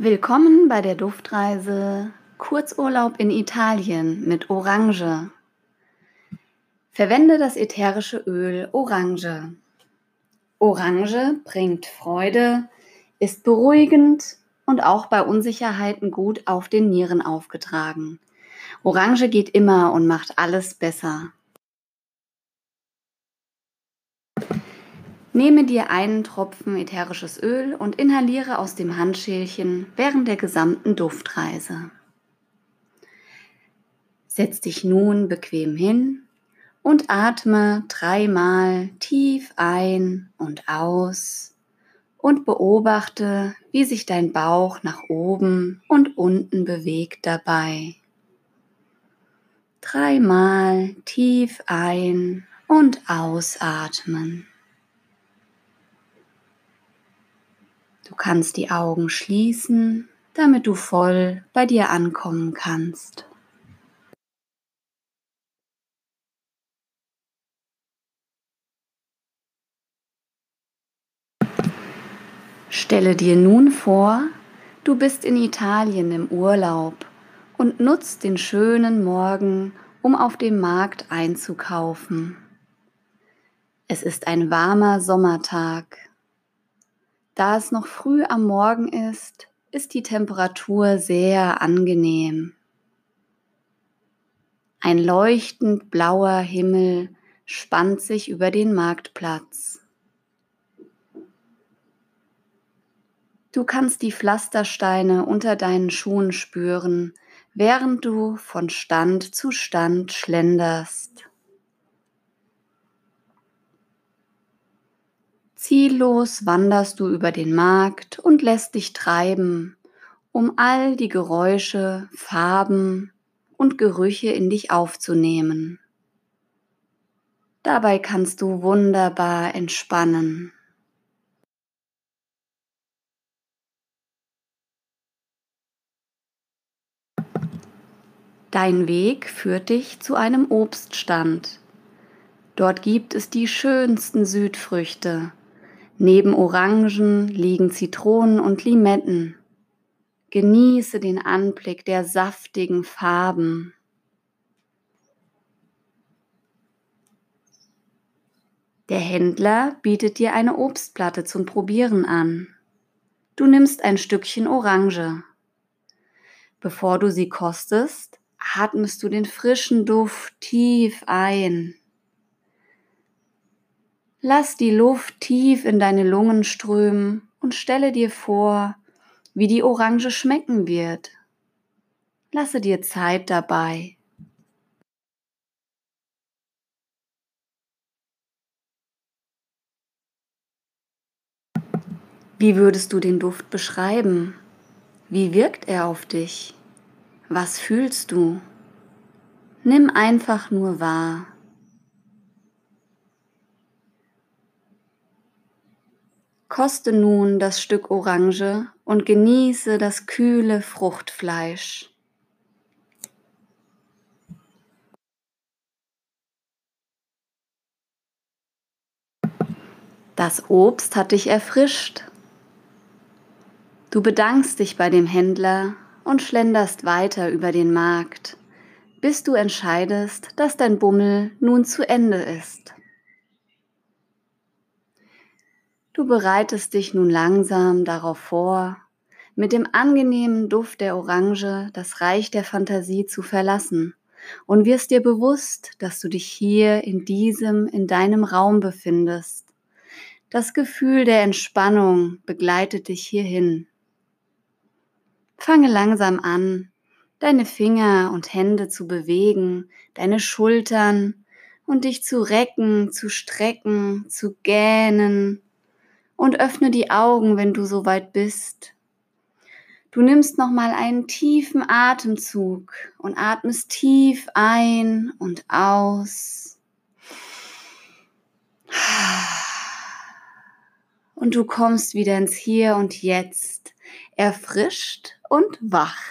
Willkommen bei der Duftreise Kurzurlaub in Italien mit Orange. Verwende das ätherische Öl Orange. Orange bringt Freude, ist beruhigend und auch bei Unsicherheiten gut auf den Nieren aufgetragen. Orange geht immer und macht alles besser. Nehme dir einen Tropfen ätherisches Öl und inhaliere aus dem Handschälchen während der gesamten Duftreise. Setz dich nun bequem hin und atme dreimal tief ein und aus und beobachte, wie sich dein Bauch nach oben und unten bewegt dabei. Dreimal tief ein und ausatmen. Du kannst die Augen schließen, damit du voll bei dir ankommen kannst. Stelle dir nun vor, du bist in Italien im Urlaub und nutzt den schönen Morgen, um auf dem Markt einzukaufen. Es ist ein warmer Sommertag da es noch früh am Morgen ist, ist die Temperatur sehr angenehm. Ein leuchtend blauer Himmel spannt sich über den Marktplatz. Du kannst die Pflastersteine unter deinen Schuhen spüren, während du von Stand zu Stand schlenderst. Ziellos wanderst du über den Markt und lässt dich treiben, um all die Geräusche, Farben und Gerüche in dich aufzunehmen. Dabei kannst du wunderbar entspannen. Dein Weg führt dich zu einem Obststand. Dort gibt es die schönsten Südfrüchte Neben Orangen liegen Zitronen und Limetten. Genieße den Anblick der saftigen Farben. Der Händler bietet dir eine Obstplatte zum Probieren an. Du nimmst ein Stückchen Orange. Bevor du sie kostest, atmest du den frischen Duft tief ein. Lass die Luft tief in deine Lungen strömen und stelle dir vor, wie die Orange schmecken wird. Lasse dir Zeit dabei. Wie würdest du den Duft beschreiben? Wie wirkt er auf dich? Was fühlst du? Nimm einfach nur wahr. Koste nun das Stück Orange und genieße das kühle Fruchtfleisch. Das Obst hat dich erfrischt. Du bedankst dich bei dem Händler und schlenderst weiter über den Markt, bis du entscheidest, dass dein Bummel nun zu Ende ist. Du bereitest dich nun langsam darauf vor, mit dem angenehmen Duft der Orange das Reich der Fantasie zu verlassen und wirst dir bewusst, dass du dich hier in diesem, in deinem Raum befindest. Das Gefühl der Entspannung begleitet dich hierhin. Fange langsam an, deine Finger und Hände zu bewegen, deine Schultern und dich zu recken, zu strecken, zu gähnen und öffne die Augen, wenn du soweit bist. Du nimmst nochmal einen tiefen Atemzug und atmest tief ein und aus. Und du kommst wieder ins Hier und Jetzt, erfrischt und wach.